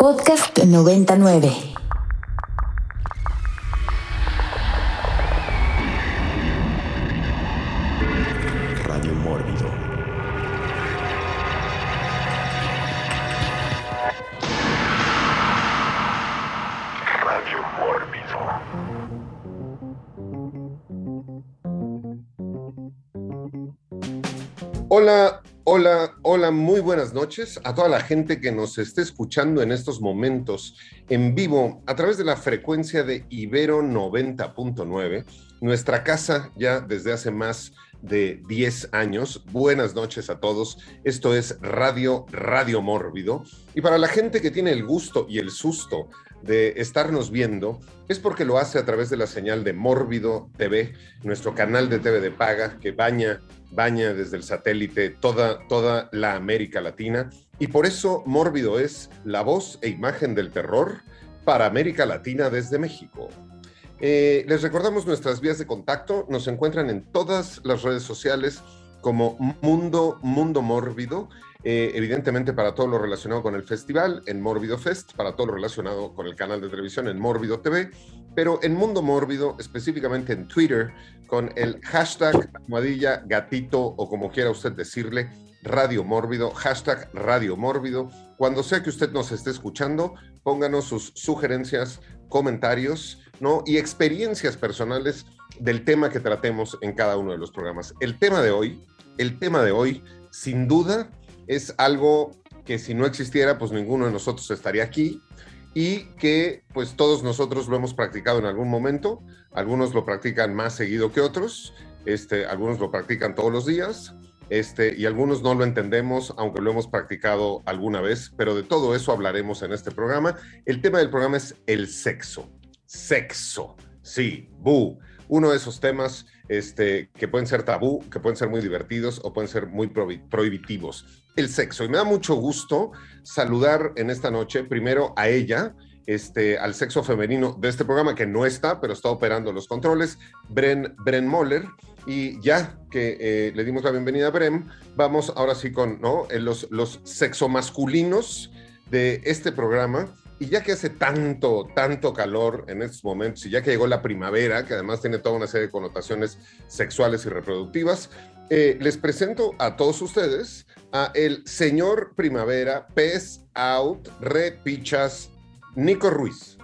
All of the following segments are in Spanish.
Podcast 99. Radio Mórbido. Radio Mórbido. Hola, hola, hola, muy buenas noches a toda la gente que nos esté escuchando en estos momentos en vivo a través de la frecuencia de Ibero 90.9, nuestra casa ya desde hace más de 10 años. Buenas noches a todos. Esto es Radio Radio Mórbido. Y para la gente que tiene el gusto y el susto de estarnos viendo, es porque lo hace a través de la señal de Mórbido TV, nuestro canal de TV de paga que baña, baña desde el satélite toda, toda la América Latina. Y por eso Mórbido es la voz e imagen del terror para América Latina desde México. Eh, les recordamos nuestras vías de contacto. Nos encuentran en todas las redes sociales como Mundo, Mundo Mórbido. Eh, evidentemente para todo lo relacionado con el festival, en Mórbido Fest, para todo lo relacionado con el canal de televisión en Mórbido TV, pero en Mundo Mórbido, específicamente en Twitter, con el hashtag almohadilla gatito o como quiera usted decirle, Radio Mórbido, hashtag Radio Mórbido. Cuando sea que usted nos esté escuchando, pónganos sus sugerencias, comentarios, ¿no? Y experiencias personales del tema que tratemos en cada uno de los programas. El tema de hoy, el tema de hoy, sin duda, es algo que si no existiera, pues ninguno de nosotros estaría aquí y que pues todos nosotros lo hemos practicado en algún momento. Algunos lo practican más seguido que otros, este, algunos lo practican todos los días, este, y algunos no lo entendemos, aunque lo hemos practicado alguna vez, pero de todo eso hablaremos en este programa. El tema del programa es el sexo. Sexo, sí, bu. Uno de esos temas este, que pueden ser tabú, que pueden ser muy divertidos o pueden ser muy prohi- prohibitivos. El sexo. Y me da mucho gusto saludar en esta noche primero a ella, este, al sexo femenino de este programa que no está, pero está operando los controles, Bren, Bren Moller. Y ya que eh, le dimos la bienvenida a Bren, vamos ahora sí con ¿no? Eh, los, los sexo masculinos de este programa. Y ya que hace tanto, tanto calor en estos momentos, y ya que llegó la primavera, que además tiene toda una serie de connotaciones sexuales y reproductivas, eh, les presento a todos ustedes a el señor primavera, pez out, repichas, Nico Ruiz.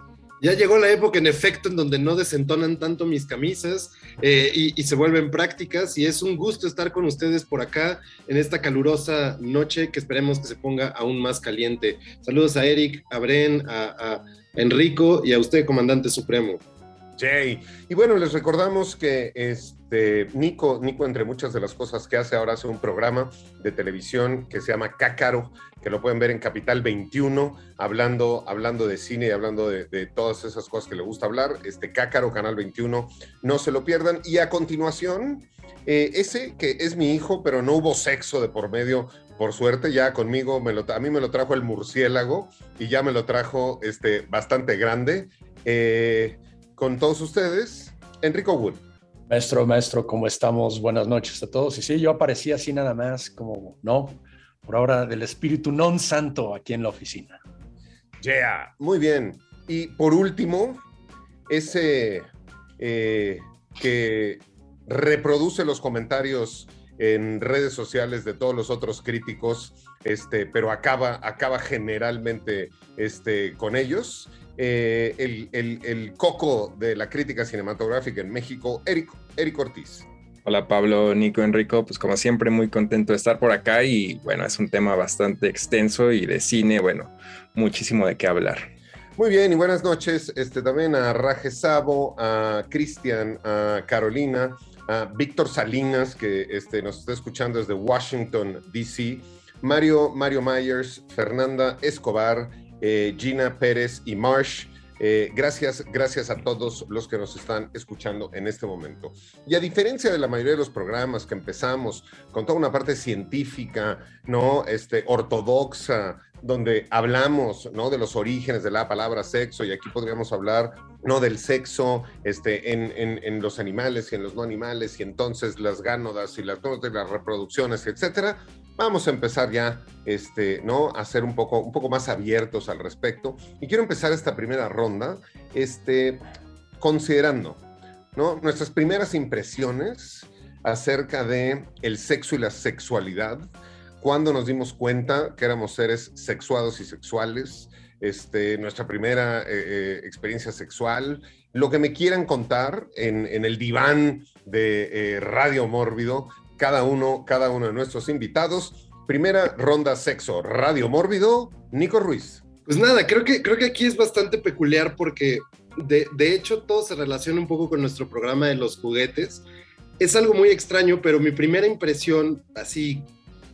Ya llegó la época, en efecto, en donde no desentonan tanto mis camisas eh, y, se vuelven prácticas. Y es un gusto estar con ustedes por acá en esta calurosa noche que esperemos que se ponga aún más caliente. Saludos a Eric, a Bren, a Enrico y a usted, comandante supremo. Jay. Y bueno, les recordamos que este Nico, Nico, entre muchas de las cosas que hace, ahora hace un programa de televisión que se llama Cácaro, que lo pueden ver en Capital 21, hablando, hablando de cine y hablando de, todas esas cosas que le gusta hablar. Este Cácaro, Canal 21, no se lo pierdan. Y a continuación, eh, ese que es mi hijo, pero no hubo sexo de por medio. Por suerte, ya conmigo, me lo, a mí me lo trajo el murciélago y ya me lo trajo este, bastante grande. Eh, con todos ustedes, Enrico Wood. Maestro, maestro, ¿cómo estamos? Buenas noches a todos. Y sí, yo aparecí así nada más, como, no, por ahora del espíritu non santo aquí en la oficina. Yeah, muy bien. Y por último, ese eh, que reproduce los comentarios en redes sociales de todos los otros críticos, este, pero acaba, acaba generalmente este, con ellos. Eh, el, el, el, coco de la crítica cinematográfica en México, Eric, Eric Ortiz. Hola Pablo, Nico, Enrico, pues como siempre muy contento de estar por acá y bueno, es un tema bastante extenso y de cine, bueno, muchísimo de qué hablar. Muy bien, y buenas noches este, también a Raje Sabo, a Cristian, a Carolina, a Víctor Salinas, que este, nos está escuchando desde Washington, D.C., Mario, Mario Myers, Fernanda Escobar, eh, Gina Pérez y Marsh. Eh, gracias, gracias a todos los que nos están escuchando en este momento. Y a diferencia de la mayoría de los programas que empezamos con toda una parte científica, ¿no? Este, ortodoxa, donde hablamos, ¿no? De los orígenes de la palabra sexo, y aquí podríamos hablar, ¿no? Del sexo este, en, los animales y en los no animales, y entonces las gánodas y las, las reproducciones, etcétera. Vamos a empezar ya este, ¿no? a ser un poco, un poco más abiertos al respecto. Y quiero empezar esta primera ronda este, considerando ¿no? nuestras primeras impresiones acerca de el sexo y la sexualidad, cuando nos dimos cuenta que éramos seres sexuados y sexuales, este, nuestra primera eh, eh, experiencia sexual, lo que me quieran contar en, en el diván de eh, Radio Mórbido, cada uno, cada uno de nuestros invitados. Primera ronda sexo, Radio Mórbido, Nico Ruiz. Pues nada, creo que, creo que aquí es bastante peculiar porque de, de hecho todo se relaciona un poco con nuestro programa de los juguetes. Es algo muy extraño, pero mi primera impresión así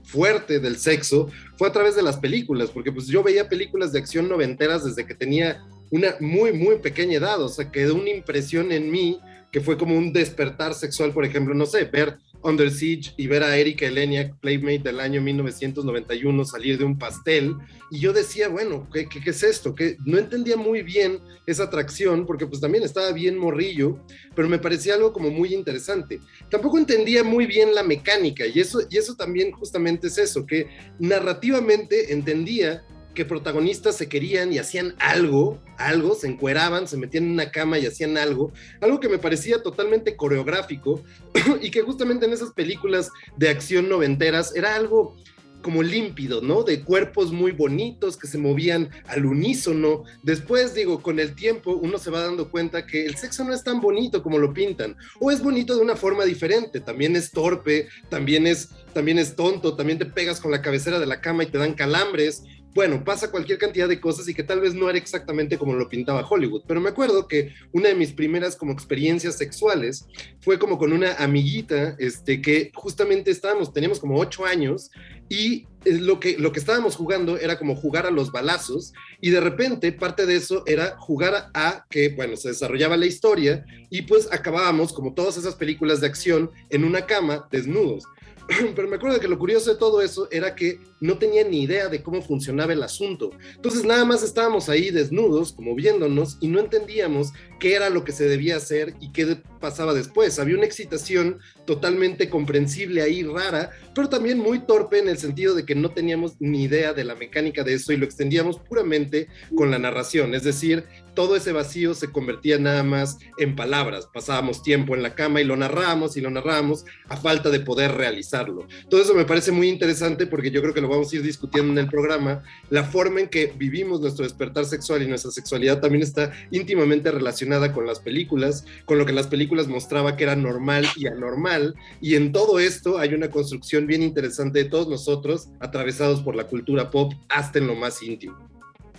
fuerte del sexo fue a través de las películas, porque pues yo veía películas de acción noventeras desde que tenía una muy, muy pequeña edad, o sea, quedó una impresión en mí que fue como un despertar sexual, por ejemplo, no sé, ver Under Siege y ver a Erika Eleniak, Playmate del año 1991, salir de un pastel. Y yo decía, bueno, ¿qué, qué, qué es esto? Que no entendía muy bien esa atracción, porque pues también estaba bien morrillo, pero me parecía algo como muy interesante. Tampoco entendía muy bien la mecánica, y eso, y eso también justamente es eso, que narrativamente entendía que protagonistas se querían y hacían algo, algo, se encueraban, se metían en una cama y hacían algo, algo que me parecía totalmente coreográfico y que justamente en esas películas de acción noventeras era algo como límpido, ¿no? De cuerpos muy bonitos que se movían al unísono. Después, digo, con el tiempo uno se va dando cuenta que el sexo no es tan bonito como lo pintan, o es bonito de una forma diferente, también es torpe, también es, también es tonto, también te pegas con la cabecera de la cama y te dan calambres, bueno, pasa cualquier cantidad de cosas y que tal vez no era exactamente como lo pintaba Hollywood, pero me acuerdo que una de mis primeras como experiencias sexuales fue como con una amiguita, este, que justamente estábamos, teníamos como ocho años y lo que, lo que estábamos jugando era como jugar a los balazos y de repente parte de eso era jugar a que, bueno, se desarrollaba la historia y pues acabábamos como todas esas películas de acción en una cama desnudos. pero me acuerdo que lo curioso de todo eso era que no tenía ni idea de cómo funcionaba el asunto. Entonces nada más estábamos ahí desnudos, como viéndonos, y no entendíamos qué era lo que se debía hacer y qué pasaba después. Había una excitación totalmente comprensible ahí, rara, pero también muy torpe en el sentido de que no teníamos ni idea de la mecánica de eso y lo extendíamos puramente con la narración. Es decir, todo ese vacío se convertía nada más en palabras. Pasábamos tiempo en la cama y lo narramos y lo narramos a falta de poder realizarlo. Todo eso me parece muy interesante porque yo creo que lo vamos a ir discutiendo en el programa. La forma en que vivimos nuestro despertar sexual y nuestra sexualidad también está íntimamente relacionada con las películas, con lo que las películas mostraba que era normal y anormal. Y en todo esto hay una construcción bien interesante de todos nosotros, atravesados por la cultura pop hasta en lo más íntimo.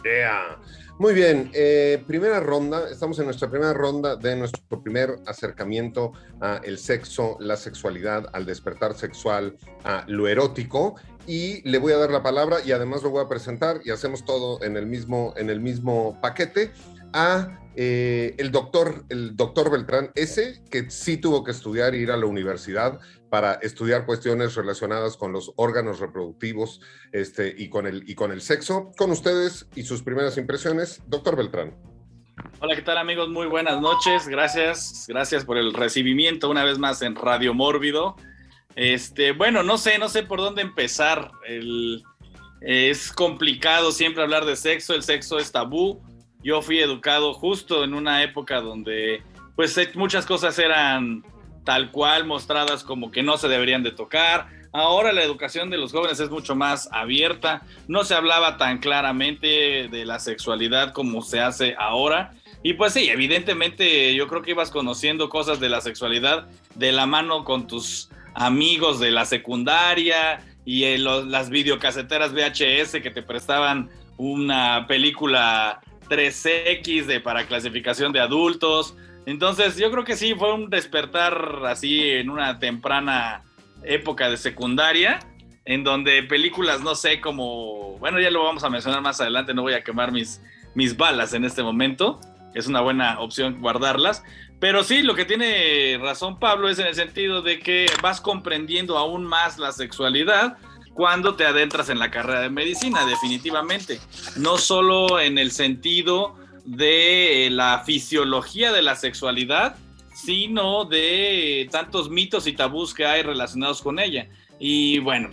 Yeah. Muy bien, eh, primera ronda, estamos en nuestra primera ronda de nuestro primer acercamiento a el sexo, la sexualidad, al despertar sexual, a lo erótico. Y le voy a dar la palabra y además lo voy a presentar y hacemos todo en el mismo, en el mismo paquete a eh, el doctor, el doctor Beltrán S, que sí tuvo que estudiar e ir a la universidad para estudiar cuestiones relacionadas con los órganos reproductivos este, y, con el, y con el sexo. Con ustedes y sus primeras impresiones, doctor Beltrán. Hola, ¿qué tal amigos? Muy buenas noches. Gracias, gracias por el recibimiento una vez más en Radio Mórbido. Este, bueno, no sé, no sé por dónde empezar. El, es complicado siempre hablar de sexo, el sexo es tabú. Yo fui educado justo en una época donde pues muchas cosas eran tal cual mostradas como que no se deberían de tocar. Ahora la educación de los jóvenes es mucho más abierta, no se hablaba tan claramente de la sexualidad como se hace ahora. Y pues sí, evidentemente yo creo que ibas conociendo cosas de la sexualidad de la mano con tus amigos de la secundaria y en los, las videocaseteras VHS que te prestaban una película 3X de, para clasificación de adultos. Entonces yo creo que sí, fue un despertar así en una temprana época de secundaria, en donde películas, no sé, como, bueno, ya lo vamos a mencionar más adelante, no voy a quemar mis, mis balas en este momento, es una buena opción guardarlas, pero sí, lo que tiene razón Pablo es en el sentido de que vas comprendiendo aún más la sexualidad cuando te adentras en la carrera de medicina, definitivamente. No solo en el sentido de la fisiología de la sexualidad, sino de tantos mitos y tabús que hay relacionados con ella. Y bueno,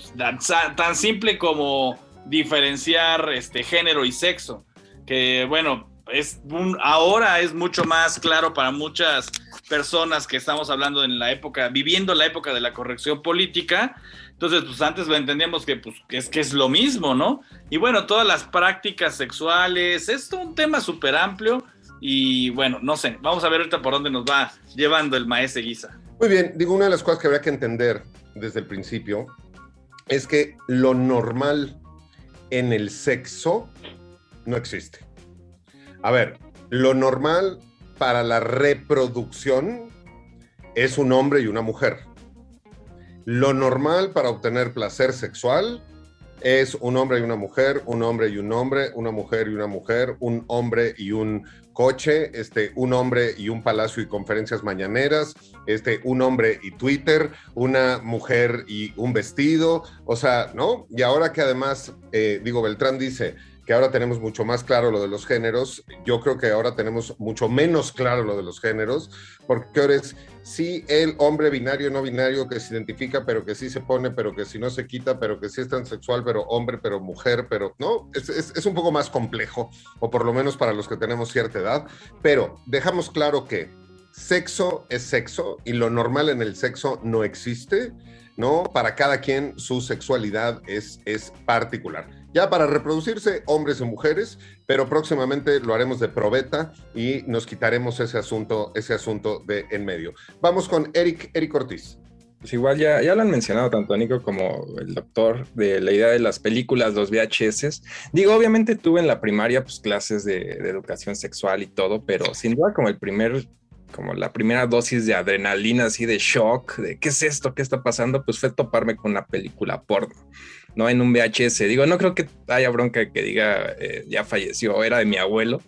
tan, simple como diferenciar este género y sexo, que bueno, es ahora es mucho más claro para muchas personas que estamos hablando en la época, viviendo la época de la corrección política. Entonces, pues antes lo entendíamos que, pues, es que es lo mismo, ¿no? Y bueno, todas las prácticas sexuales, es un tema súper amplio y bueno, no sé, vamos a ver ahorita por dónde nos va llevando el maestro Guisa. Muy bien, digo, una de las cosas que habría que entender desde el principio es que lo normal en el sexo no existe. A ver, lo normal para la reproducción es un hombre y una mujer. Lo normal para obtener placer sexual es un hombre y una mujer, un hombre y un hombre, una mujer y una mujer, un hombre y un coche, este, un hombre y un palacio y conferencias mañaneras, este, un hombre y Twitter, una mujer y un vestido, o sea, ¿no? Y ahora que además, eh, digo, Beltrán dice, que ahora tenemos mucho más claro lo de los géneros. Yo creo que ahora tenemos mucho menos claro lo de los géneros, porque ahora es sí el hombre binario, no binario, que se identifica, pero que sí se pone, pero que sí no se quita, pero que sí es transexual, pero hombre, pero mujer, pero no, es, es un poco más complejo, o por lo menos para los que tenemos cierta edad, pero dejamos claro que sexo es sexo y lo normal en el sexo no existe, ¿no? Para cada quien su sexualidad es, es particular ya para reproducirse hombres y mujeres, pero próximamente lo haremos de probeta y nos quitaremos ese asunto, ese asunto de en medio. Vamos con Eric, Eric Ortiz. Pues igual ya, ya lo han mencionado tanto Nico como el doctor de la idea de las películas, los VHS. Digo, obviamente tuve en la primaria pues clases de, de educación sexual y todo, pero sin duda como el primer como la primera dosis de adrenalina, así de shock, de qué es esto, qué está pasando, pues fue toparme con una película porno. ¿No? En un VHS. Digo, no creo que haya bronca que diga eh, ya falleció, era de mi abuelo.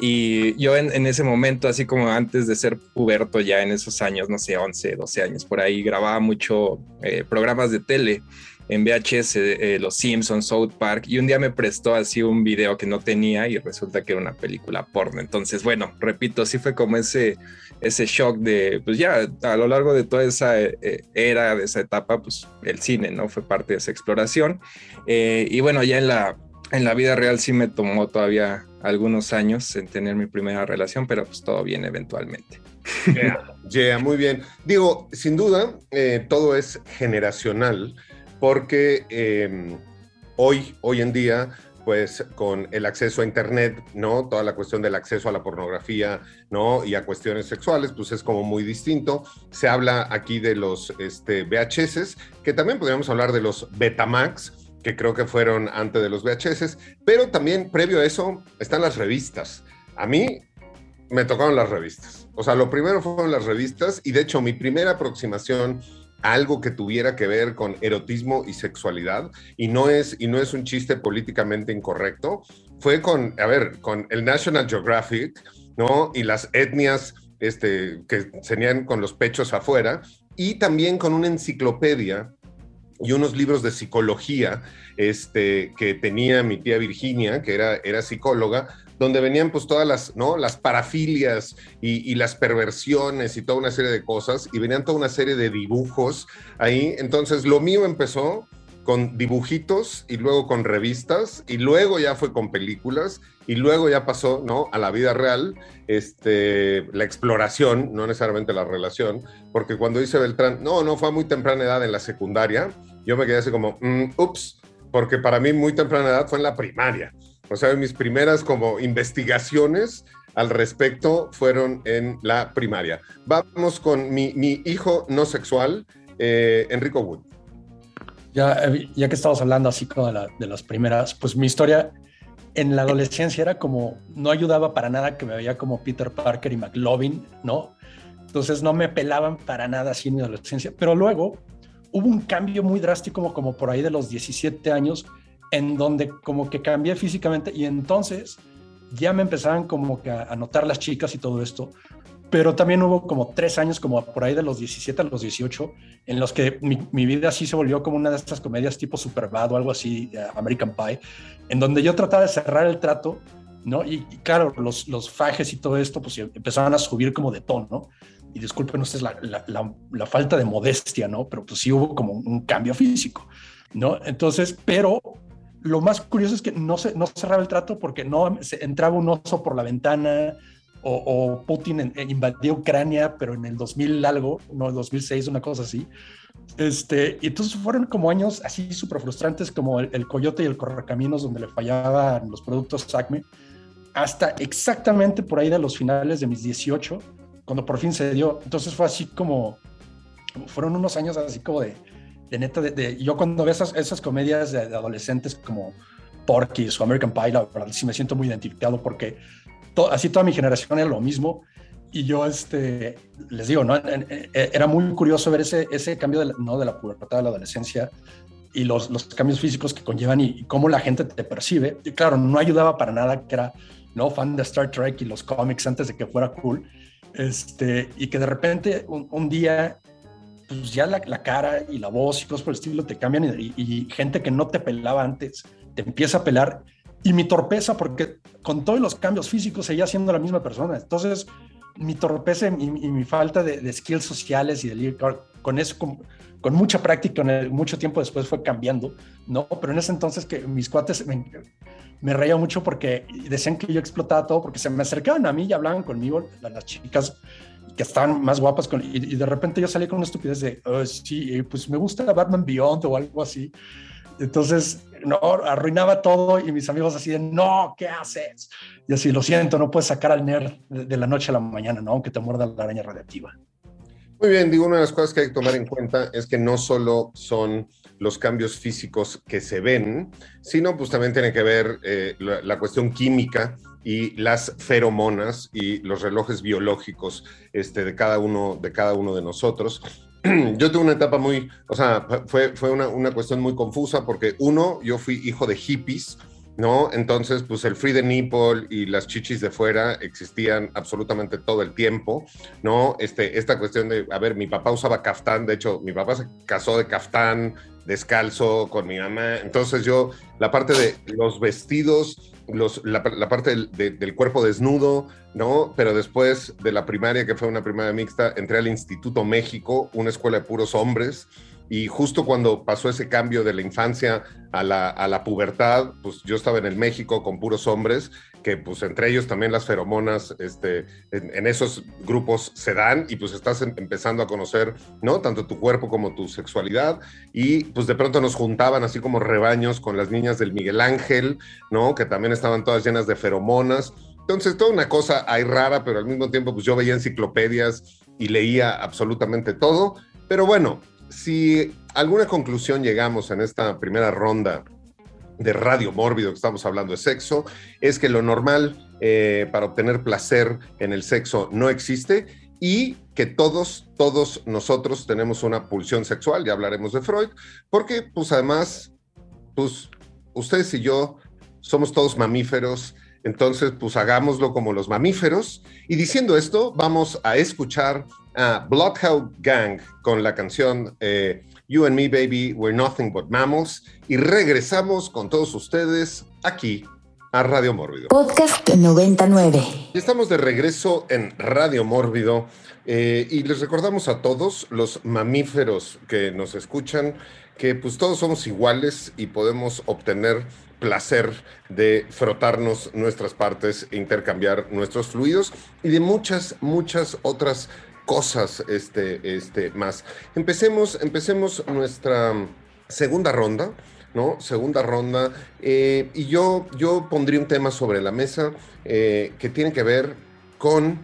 Y yo en, ese momento, así como antes de ser puberto, ya en esos años, no sé, 11, 12 años, por ahí grababa mucho eh, programas de tele en VHS, eh, Los Simpsons, South Park, y un día me prestó así un video que no tenía y resulta que era una película porno. Entonces, bueno, repito, sí fue como ese ese shock de, pues ya a lo largo de toda esa eh, era, de esa etapa, pues el cine, ¿no? Fue parte de esa exploración. Eh, y bueno, ya en la, en la vida real sí me tomó todavía algunos años en tener mi primera relación, pero pues todo viene eventualmente. Yeah, muy bien. Digo, sin duda, eh, todo es generacional, porque em, hoy, hoy en día, pues con el acceso a Internet, ¿no? Toda la cuestión del acceso a la pornografía, ¿no? Y a cuestiones sexuales, pues es como muy distinto. Se habla aquí de los este, VHS, que también podríamos hablar de los Betamax, que creo que fueron antes de los VHS, pero también previo a eso están las revistas. A mí me tocaron las revistas. O sea, lo primero fueron las revistas y de hecho mi primera aproximación algo que tuviera que ver con erotismo y sexualidad y no es y no es un chiste políticamente incorrecto fue con a ver con el National Geographic no y las etnias este que tenían con los pechos afuera y también con una enciclopedia y unos libros de psicología este, que tenía mi tía Virginia, que era, era psicóloga, donde venían pues todas las, ¿no? Las parafilias y, las perversiones y toda una serie de cosas, y venían toda una serie de dibujos ahí. Entonces lo mío empezó con dibujitos y luego con revistas y luego ya fue con películas y luego ya pasó, ¿no? A la vida real, este, la exploración, no necesariamente la relación, porque cuando dice Beltrán, no, no, fue a muy temprana edad en la secundaria, yo me quedé así como, mm, ups, porque para mí muy temprana edad fue en la primaria. O sea, mis primeras como investigaciones al respecto fueron en la primaria. Vamos con mi, hijo no sexual, eh, Enrico Wood. Ya, ya que estamos hablando así como de, las primeras, pues mi historia en la adolescencia era como, no ayudaba para nada que me veía como Peter Parker y McLovin, ¿no? Entonces no me pelaban para nada así en mi adolescencia, pero luego hubo un cambio muy drástico como, como por ahí de los 17 años en donde como que cambié físicamente y entonces ya me empezaban como que a notar las chicas y todo esto, pero también hubo como tres años, como por ahí de los 17 a los 18, en los que mi, vida así se volvió como una de estas comedias tipo Superbad o algo así, eh, American Pie, en donde yo trataba de cerrar el trato, ¿no? Y, claro, los, los fajes y todo esto, pues empezaban a subir como de tono, ¿no? y disculpen ustedes la, la, la, la, falta de modestia, ¿no? Pero pues sí hubo como un cambio físico, ¿no? Entonces, pero lo más curioso es que no, se, no cerraba el trato porque no se, entraba un oso por la ventana o, o Putin en, invadió Ucrania, pero en el 2000 algo, no, 2006, una cosa así. Este, y entonces fueron como años así súper frustrantes como el, el, Coyote y el Correcaminos, donde le fallaban los productos Acme, hasta exactamente por ahí de los finales de mis 18, cuando por fin se dio. Entonces fue así como, fueron unos años así como de, de neta, de, de, yo cuando veo esas, esas comedias de, de, adolescentes como Porky o American Pie, la verdad sí me siento muy identificado porque to, así toda mi generación era lo mismo y yo, este, les digo, ¿no? Era muy curioso ver ese, ese cambio de la, ¿no? de la pubertad a la adolescencia y los, los cambios físicos que conllevan y, y, cómo la gente te percibe. Y claro, no ayudaba para nada que era no fan de Star Trek y los cómics antes de que fuera cool. Este, y que de repente un, un día pues ya la, cara y la voz y cosas por el estilo te cambian y, gente que no te pelaba antes te empieza a pelar. Y mi torpeza, porque con todos los cambios físicos seguía siendo la misma persona. Entonces, mi torpeza y, mi falta de, skills sociales y de con eso, con, mucha práctica, mucho tiempo después fue cambiando, ¿no? Pero en ese entonces que mis cuates me, me reía mucho porque decían que yo explotaba todo, porque se me acercaban a mí y hablaban conmigo, las chicas que estaban más guapas, con, y, y, de repente yo salí con una estupidez de, oh, sí, pues me gusta Batman Beyond o algo así. Entonces, no, arruinaba todo y mis amigos así de, no, ¿qué haces? Y así, lo siento, no puedes sacar al nerd de, de la noche a la mañana, ¿no? Aunque te muerda la araña radiactiva. Muy bien, digo, una de las cosas que hay que tomar en cuenta es que no solo son los cambios físicos que se ven, sino pues también tiene que ver eh, la, la, cuestión química y las feromonas y los relojes biológicos este, de, cada uno, de cada uno de nosotros. Yo tuve una etapa muy, o sea, fue, fue una, una cuestión muy confusa porque uno, yo fui hijo de hippies, ¿no? Entonces, pues el free the nipple y las chichis de fuera existían absolutamente todo el tiempo, ¿no? Este, esta cuestión de, a ver, mi papá usaba caftán, de hecho, mi papá se casó de caftán, descalzo con mi mamá, entonces yo, la parte de los vestidos, los, la, parte del, de, del, cuerpo desnudo, ¿no? Pero después de la primaria, que fue una primaria mixta, entré al Instituto México, una escuela de puros hombres, y justo cuando pasó ese cambio de la infancia a la, a la, pubertad, pues yo estaba en el México con puros hombres, que pues entre ellos también las feromonas este, en, esos grupos se dan y pues estás en, empezando a conocer, ¿no? Tanto tu cuerpo como tu sexualidad y pues de pronto nos juntaban así como rebaños con las niñas del Miguel Ángel, ¿no? Que también estaban todas llenas de feromonas. Entonces, toda una cosa hay rara, pero al mismo tiempo pues yo veía enciclopedias y leía absolutamente todo. Pero bueno, si alguna conclusión llegamos en esta primera ronda de radio mórbido que estamos hablando de sexo, es que lo normal eh, para obtener placer en el sexo no existe y que todos, todos nosotros tenemos una pulsión sexual, ya hablaremos de Freud, porque pues además, pues ustedes y yo somos todos mamíferos, entonces pues hagámoslo como los mamíferos. Y diciendo esto, vamos a escuchar a Bloodhound Gang con la canción eh, You and Me Baby, We're Nothing But Mammals y regresamos con todos ustedes aquí a Radio Mórbido. Podcast 99. Y estamos de regreso en Radio Mórbido eh, y les recordamos a todos los mamíferos que nos escuchan que pues todos somos iguales y podemos obtener placer de frotarnos nuestras partes e intercambiar nuestros fluidos y de muchas, muchas otras cosas este, este, más. Empecemos, empecemos nuestra segunda ronda, ¿no? Segunda ronda. Eh, y yo, yo pondría un tema sobre la mesa eh, que tiene que ver con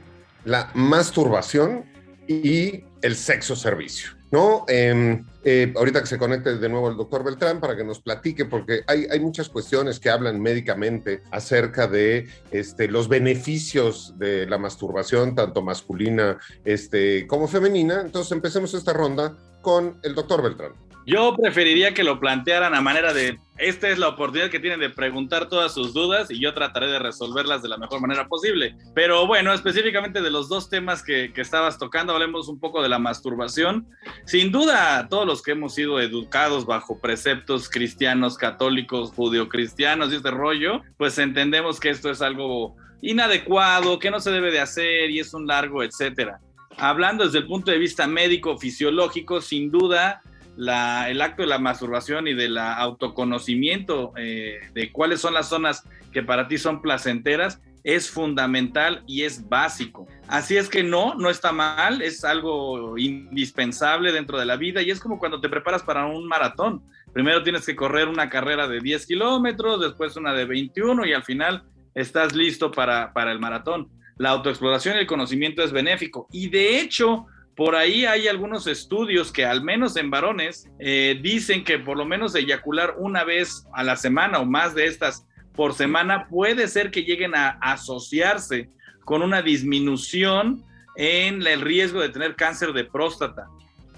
la masturbación y el sexo servicio, ¿no? Eh, eh, ahorita que se conecte de nuevo el doctor Beltrán para que nos platique, porque hay, hay muchas cuestiones que hablan médicamente acerca de este, los beneficios de la masturbación, tanto masculina este, como femenina. Entonces empecemos esta ronda con el doctor Beltrán. Yo preferiría que lo plantearan a manera de, esta es la oportunidad que tienen de preguntar todas sus dudas y yo trataré de resolverlas de la mejor manera posible. Pero bueno, específicamente de los dos temas que, que estabas tocando, hablemos un poco de la masturbación. Sin duda, todos los que hemos sido educados bajo preceptos cristianos, católicos, judio-cristianos y este rollo, pues entendemos que esto es algo inadecuado, que no se debe de hacer y es un largo, etcétera. hablando desde el punto de vista médico, fisiológico, sin duda, la, el acto de la masturbación y del autoconocimiento eh, de cuáles son las zonas que para ti son placenteras es fundamental y es básico. Así es que no, no está mal, es algo indispensable dentro de la vida y es como cuando te preparas para un maratón. Primero tienes que correr una carrera de 10 kilómetros, después una de 21 y al final estás listo para, para el maratón. La autoexploración y el conocimiento es benéfico y de hecho por ahí hay algunos estudios que al menos en varones eh, dicen que por lo menos eyacular una vez a la semana o más de estas por semana puede ser que lleguen a asociarse con una disminución en el riesgo de tener cáncer de próstata.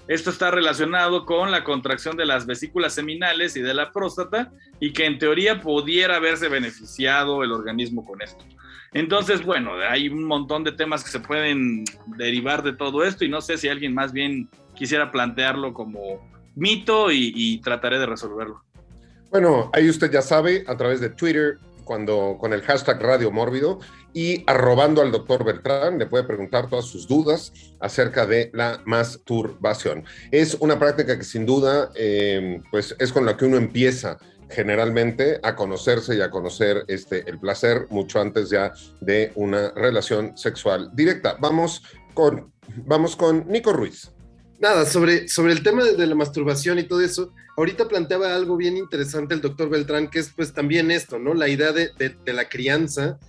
Esto está relacionado con la contracción de las vesículas seminales y de la próstata y que en teoría pudiera haberse beneficiado el organismo con esto. Entonces, bueno, hay un montón de temas que se pueden derivar de todo esto y no sé si alguien más bien quisiera plantearlo como mito y, trataré de resolverlo. Bueno, ahí usted ya sabe, a través de Twitter, cuando con el hashtag Radio Mórbido y arrobando al doctor Beltrán, le puede preguntar todas sus dudas acerca de la masturbación. Es una práctica que sin duda, eh, pues es con la que uno empieza generalmente a conocerse y a conocer este, el placer mucho antes ya de una relación sexual directa. Vamos con, vamos con Nico Ruiz. Nada, sobre, sobre el tema de, la masturbación y todo eso, ahorita planteaba algo bien interesante el doctor Beltrán, que es pues también esto, ¿no? La idea de, de, la crianza.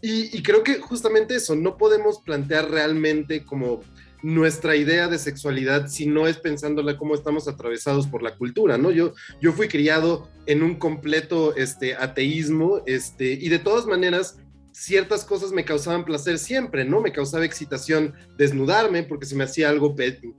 Y, y creo que justamente eso, no podemos plantear realmente como nuestra idea de sexualidad si no es pensándola cómo estamos atravesados por la cultura, ¿no? Yo, yo fui criado en un completo este, ateísmo, este, y de todas maneras, ciertas cosas me causaban placer siempre, ¿no? Me causaba excitación desnudarme porque se me hacía algo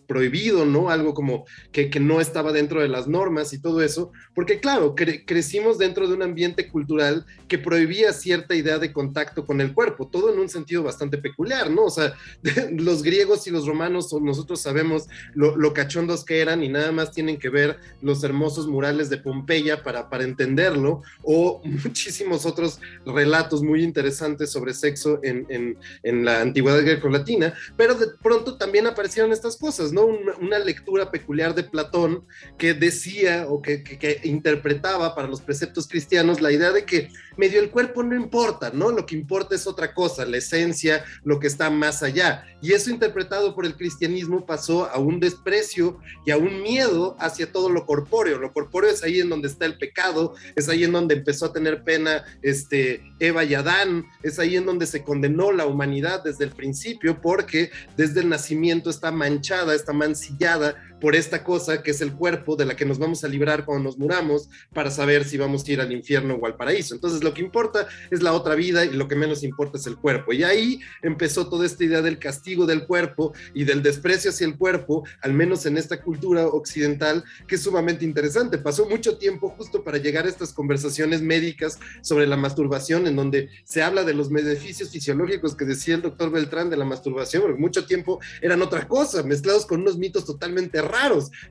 prohibido, ¿no? Algo como que, no estaba dentro de las normas y todo eso, porque claro, crecimos dentro de un ambiente cultural que prohibía cierta idea de contacto con el cuerpo, todo en un sentido bastante peculiar, ¿no? O sea, los griegos y los romanos, nosotros sabemos lo, lo, cachondos que eran y nada más tienen que ver los hermosos murales de Pompeya para, para entenderlo, o muchísimos otros relatos muy interesantes sobre sexo en, la antigüedad greco-latina, pero de pronto también aparecieron estas cosas, ¿no? Una, lectura peculiar de Platón que decía o que, interpretaba para los preceptos cristianos la idea de que medio el cuerpo no importa, ¿no? Lo que importa es otra cosa, la esencia, lo que está más allá. Y eso interpretado por el cristianismo pasó a un desprecio y a un miedo hacia todo lo corpóreo. Lo corpóreo es ahí en donde está el pecado, es ahí en donde empezó a tener pena este, Eva y Adán, es ahí en donde se condenó la humanidad desde el principio, porque desde el nacimiento está manchada, está mancillada por esta cosa que es el cuerpo de la que nos vamos a librar cuando nos muramos para saber si vamos a ir al infierno o al paraíso. Entonces lo que importa es la otra vida y lo que menos importa es el cuerpo. Y ahí empezó toda esta idea del castigo del cuerpo y del desprecio hacia el cuerpo, al menos en esta cultura occidental, que es sumamente interesante. Pasó mucho tiempo justo para llegar a estas conversaciones médicas sobre la masturbación, en donde se habla de los beneficios fisiológicos que decía el doctor Beltrán de la masturbación, porque mucho tiempo eran otra cosa, mezclados con unos mitos totalmente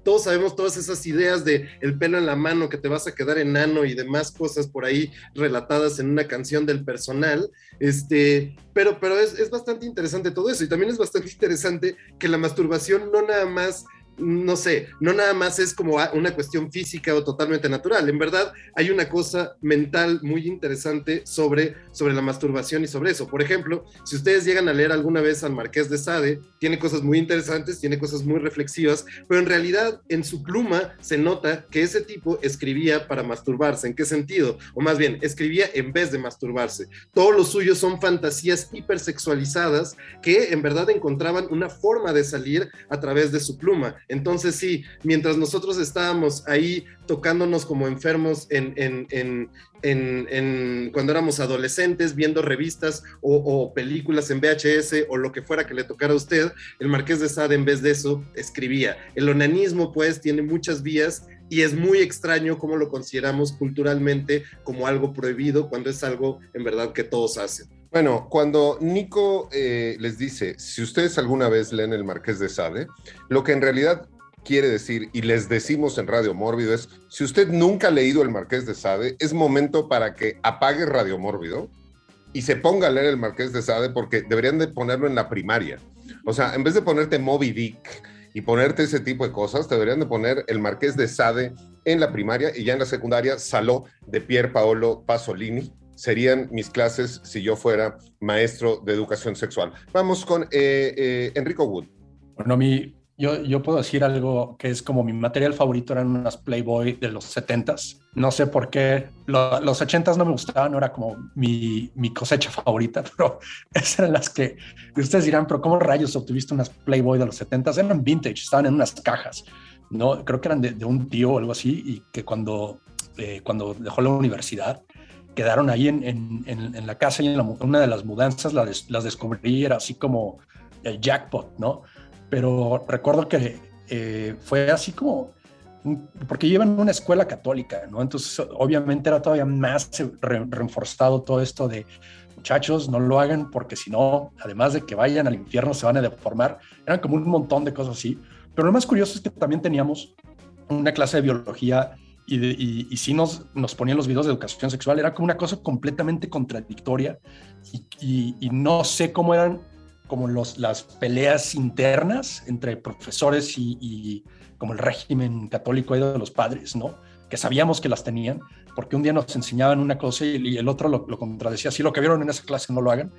Todos sabemos todas esas ideas de el pelo en la mano, que te vas a quedar enano y demás cosas por ahí relatadas en una canción del personal. Este, pero, pero es, es bastante interesante todo eso. Y también es bastante interesante que la masturbación no nada más no sé, no nada más es como una cuestión física o totalmente natural. En verdad, hay una cosa mental muy interesante sobre, sobre la masturbación y sobre eso. Por ejemplo, si ustedes llegan a leer alguna vez al Marqués de Sade, tiene cosas muy interesantes, tiene cosas muy reflexivas, pero en realidad en su pluma se nota que ese tipo escribía para masturbarse. ¿En qué sentido? O más bien, escribía en vez de masturbarse. Todo lo suyo son fantasías hipersexualizadas que en verdad encontraban una forma de salir a través de su pluma. Entonces sí, mientras nosotros estábamos ahí tocándonos como enfermos en, cuando éramos adolescentes, viendo revistas o, películas en VHS o lo que fuera que le tocara a usted, el Marqués de Sade en vez de eso escribía. El onanismo pues tiene muchas vías y es muy extraño cómo lo consideramos culturalmente como algo prohibido cuando es algo en verdad que todos hacen. Bueno, cuando Nico eh, les dice, si ustedes alguna vez leen el Marqués de Sade, lo que en realidad quiere decir, y les decimos en Radio Mórbido, es, si usted nunca ha leído el Marqués de Sade, es momento para que apague Radio Mórbido y se ponga a leer el Marqués de Sade porque deberían de ponerlo en la primaria. O sea, en vez de ponerte Moby Dick y ponerte ese tipo de cosas, te deberían de poner el Marqués de Sade en la primaria y ya en la secundaria Saló de Pier Paolo Pasolini. Serían mis clases si yo fuera maestro de educación sexual. Vamos con eh, eh, Enrico Wood. Bueno, mi, yo, yo puedo decir algo que es como mi material favorito eran unas Playboy de los 70s. No sé por qué lo- los 80s no me gustaban, no era como mi, mi cosecha favorita, pero esas eran las que ustedes dirán, pero ¿cómo rayos obtuviste unas Playboy de los 70s? Eran vintage, estaban en unas cajas. No, creo que eran de, de un tío o algo así y que cuando, eh, cuando dejó la universidad quedaron ahí en, en, en, en la casa y en la una de las mudanzas las, des- las descubrí era así como el jackpot, ¿no? Pero recuerdo que eh, fue así como, porque en una escuela católica, ¿no? Entonces obviamente era todavía más re- reforzado todo esto de muchachos, no lo hagan porque si no, además de que vayan al infierno, se van a deformar. Eran como un montón de cosas así. Pero lo más curioso es que también teníamos una clase de biología y, de- sí nos, nos ponían los videos de educación sexual. Era como una cosa completamente contradictoria y, no sé cómo eran como los, las peleas internas entre profesores y, como el régimen católico de los padres, ¿no? Que sabíamos que las tenían, porque un día nos enseñaban una cosa y, el otro lo, lo contradecía. Si lo que vieron en esa clase no lo hagan.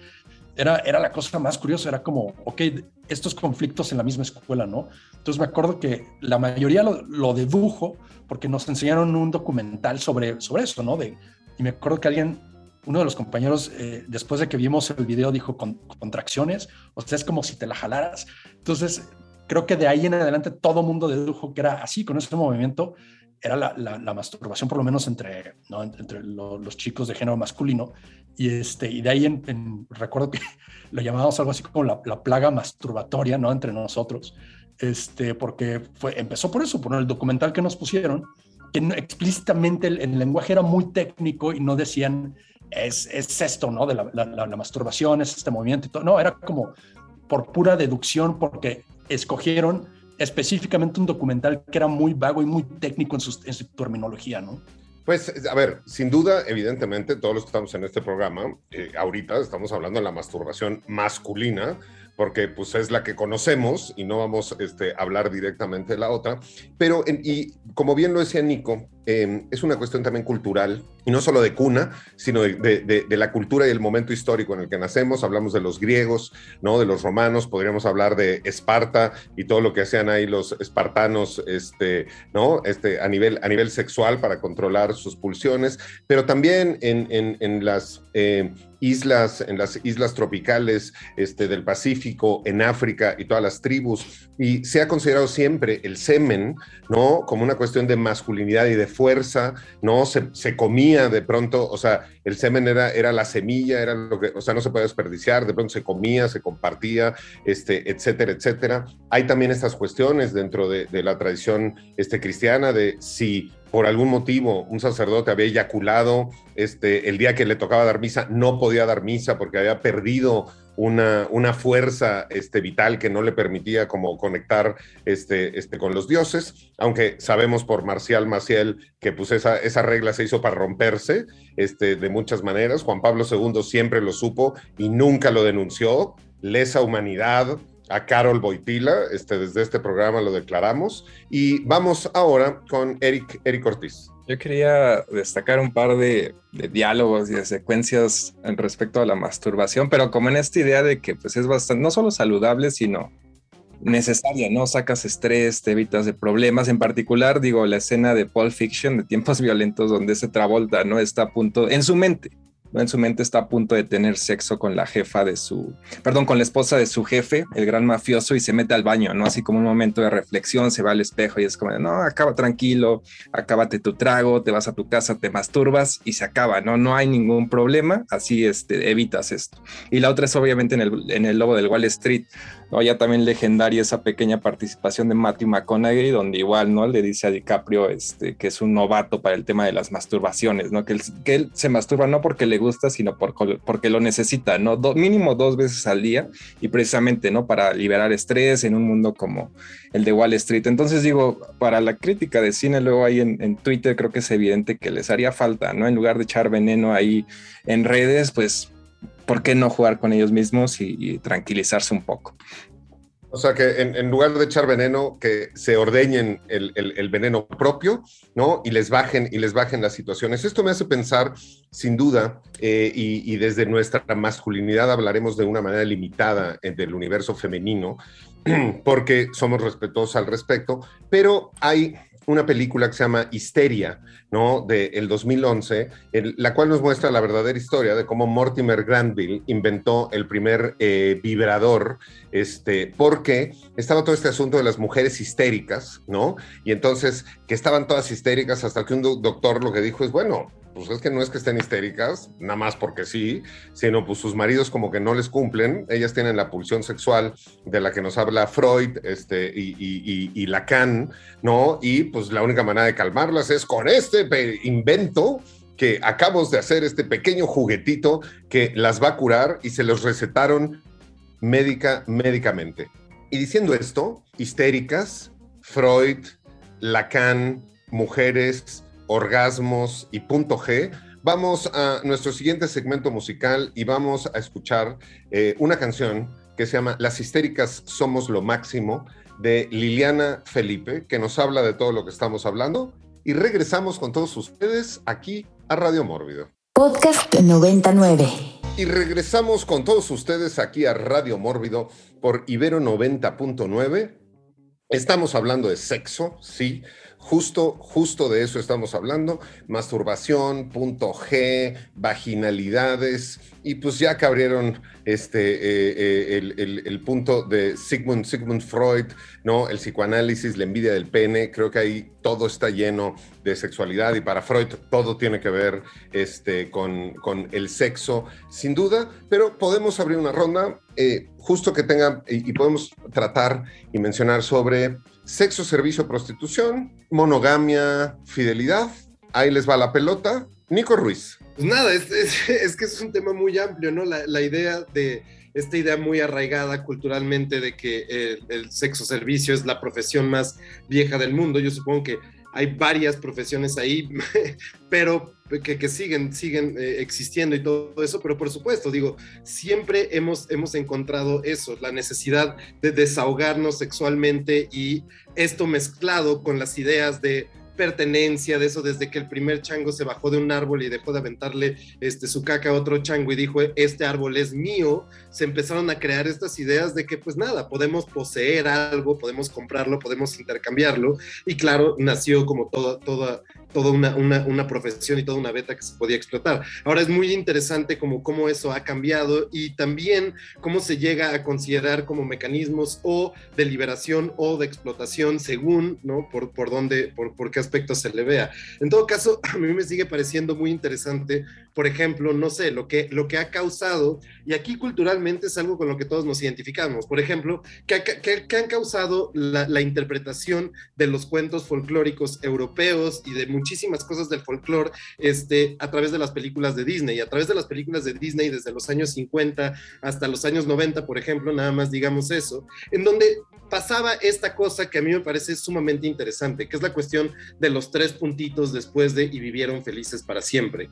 Era, era la cosa más curiosa, era como, ok, estos conflictos en la misma escuela, ¿no? Entonces me acuerdo que la mayoría lo, dedujo porque nos enseñaron un documental sobre, sobre eso, ¿no? Y me acuerdo que alguien, uno de los compañeros, eh, después de que vimos el video, dijo con, contracciones, o sea, es como si te la jalaras. Entonces, creo que de ahí en adelante todo mundo dedujo que era así, con ese movimiento, era la, masturbación, por lo menos entre, los chicos de género masculino. Y, este, y de ahí en, recuerdo que lo llamábamos algo así como la, la plaga masturbatoria, ¿no? Entre nosotros este, porque fue, empezó por eso, por el documental que nos pusieron, que no, explícitamente el, el, lenguaje era muy técnico y no decían, es, es esto, ¿no? De la, masturbación, es este movimiento y todo. No, era como por pura deducción, porque escogieron específicamente un documental que era muy vago y muy técnico en su, terminología, ¿no? Pues, a ver, sin duda, evidentemente, todos los que estamos en este programa, eh, ahorita estamos hablando de la masturbación masculina, porque pues es la que conocemos y no vamos este, a hablar directamente de la otra. Pero, y como bien lo decía Nico, eh, es una cuestión también cultural, y no solo de cuna, sino de, la cultura y el momento histórico en el que nacemos. Hablamos de los griegos, ¿no? de los romanos, podríamos hablar de Esparta y todo lo que hacían ahí los espartanos este, ¿no? este, a, nivel, a nivel sexual para controlar sus pulsiones, pero también en las... Eh, islas, en las islas tropicales este, del Pacífico, en África y todas las tribus, y se ha considerado siempre el semen, ¿no? Como una cuestión de masculinidad y de fuerza, ¿no? Se, se comía de pronto, o sea, el semen era, era la semilla, era lo que, o sea, no se puede desperdiciar, de pronto se comía, se compartía, este, etcétera, etcétera. Hay también estas cuestiones dentro de, de la tradición este, cristiana de si por algún motivo un sacerdote había eyaculado este, el día que le tocaba dar misa, no podía dar misa porque había perdido una, una fuerza este, vital que no le permitía como conectar este, este, con los dioses, aunque sabemos por Marcial Maciel que pues esa, esa regla se hizo para romperse este, de muchas maneras. Juan Pablo II siempre lo supo y nunca lo denunció. Lesa humanidad, a Carol Boitila, este, desde este programa lo declaramos. Y vamos ahora con Eric, Eric Ortiz. Yo quería destacar un par de, diálogos y de secuencias en respecto a la masturbación, pero como en esta idea de que pues es bastante, no solo saludable, sino necesaria, ¿no? Sacas estrés, te evitas de problemas, en particular, digo, la escena de Pulp Fiction, de tiempos violentos, donde ese Travolta, ¿no? Está a punto, en su mente, en su mente está a punto de tener sexo con la jefa de su, perdón, con la esposa de su jefe, el gran mafioso, y se mete al baño, ¿no? Así como un momento de reflexión, se va al espejo y es como, no, acaba tranquilo, acábate tu trago, te vas a tu casa, te masturbas y se acaba, ¿no? No hay ningún problema, así este, evitas esto. Y la otra es obviamente en el, en el lobo del Wall Street, ¿no? Ya también legendaria esa pequeña participación de Matthew McConaughey, donde igual, ¿no? Le dice a DiCaprio este, que es un novato para el tema de las masturbaciones, ¿no? Que él, que él se masturba no porque le gusta, sino por, porque lo necesita, ¿no? Do, mínimo dos veces al día y precisamente, ¿no? Para liberar estrés en un mundo como el de Wall Street. Entonces digo, para la crítica de cine luego ahí en, en Twitter creo que es evidente que les haría falta, ¿no? En lugar de echar veneno ahí en redes, pues, ¿por qué no jugar con ellos mismos y, y tranquilizarse un poco? O sea, que en, en lugar de echar veneno, que se ordeñen el, el- el veneno propio, ¿no? Y les bajen, y les bajen las situaciones. Esto me hace pensar, sin duda, eh, y, y desde nuestra masculinidad hablaremos de una manera limitada eh, del universo femenino, porque somos respetuosos al respecto, pero hay una película que se llama Histeria, ¿no? De el 2011, el- la cual nos muestra la verdadera historia de cómo Mortimer Granville inventó el primer eh, vibrador, este, porque estaba todo este asunto de las mujeres histéricas, ¿no? Y entonces que estaban todas histéricas hasta que un do- doctor lo que dijo es, bueno, pues es que no es que estén histéricas, nada más porque sí, sino pues sus maridos como que no les cumplen, ellas tienen la pulsión sexual de la que nos habla Freud este, y, y- y- y Lacan, ¿no? Y pues la única manera de calmarlas es con este invento que acabamos de hacer, este pequeño juguetito que las va a curar y se los recetaron médica, médicamente. Y diciendo esto, histéricas, Freud, Lacan, mujeres, orgasmos y punto G, vamos a nuestro siguiente segmento musical y vamos a escuchar eh, una canción que se llama Las histéricas somos lo máximo de Liliana Felipe, que nos habla de todo lo que estamos hablando. Y regresamos con todos ustedes aquí a Radio Mórbido. Podcast 99. Y regresamos con todos ustedes aquí a Radio Mórbido por Ibero 90.9. Estamos hablando de sexo, sí. Justo, justo de eso estamos hablando. Masturbación, punto G, vaginalidades. Y pues ya que abrieron este, eh, eh, el, punto de Sigmund, Sigmund Freud, ¿no? El psicoanálisis, la envidia del pene. Creo que ahí todo está lleno de sexualidad y para Freud todo tiene que ver este, con, con el sexo, sin duda. Pero podemos abrir una ronda eh, justo que tenga y podemos tratar y mencionar sobre sexo, servicio, prostitución, monogamia, fidelidad. Ahí les va la pelota. Nico Ruiz. Pues nada, es, que es un tema muy amplio, ¿no? La, idea de esta idea muy arraigada culturalmente de que eh, el sexo servicio es la profesión más vieja del mundo. Yo supongo que hay varias profesiones ahí, pero que, siguen, siguen eh, existiendo y todo eso, pero por supuesto, digo, siempre hemos, hemos encontrado eso, la necesidad de desahogarnos sexualmente y esto mezclado con las ideas de pertenencia, de eso desde que el primer chango se bajó de un árbol y dejó de aventarle este, su caca a otro chango y dijo, este árbol es mío, se empezaron a crear estas ideas de que pues nada, podemos poseer algo, podemos comprarlo, podemos intercambiarlo. Y claro, nació como toda, toda, toda una, una, una profesión y toda una beta que se podía explotar. Ahora es muy interesante como cómo eso ha cambiado y también cómo se llega a considerar como mecanismos o de liberación o de explotación según, ¿no? Por, por dónde, por, por qué aspecto se le vea. En todo caso, a mí me sigue pareciendo muy interesante, por ejemplo, no sé, lo que, lo que ha causado, y aquí culturalmente es algo con lo que todos nos identificamos, por ejemplo, que, que- que han causado la, la interpretación de los cuentos folclóricos europeos y de muchísimas cosas del folclore este, a través de las películas de Disney, a través de las películas de Disney desde los años 50 hasta los años 90, por ejemplo, nada más digamos eso, en donde pasaba esta cosa que a mí me parece sumamente interesante, que es la cuestión de los tres puntitos después de y vivieron felices para siempre.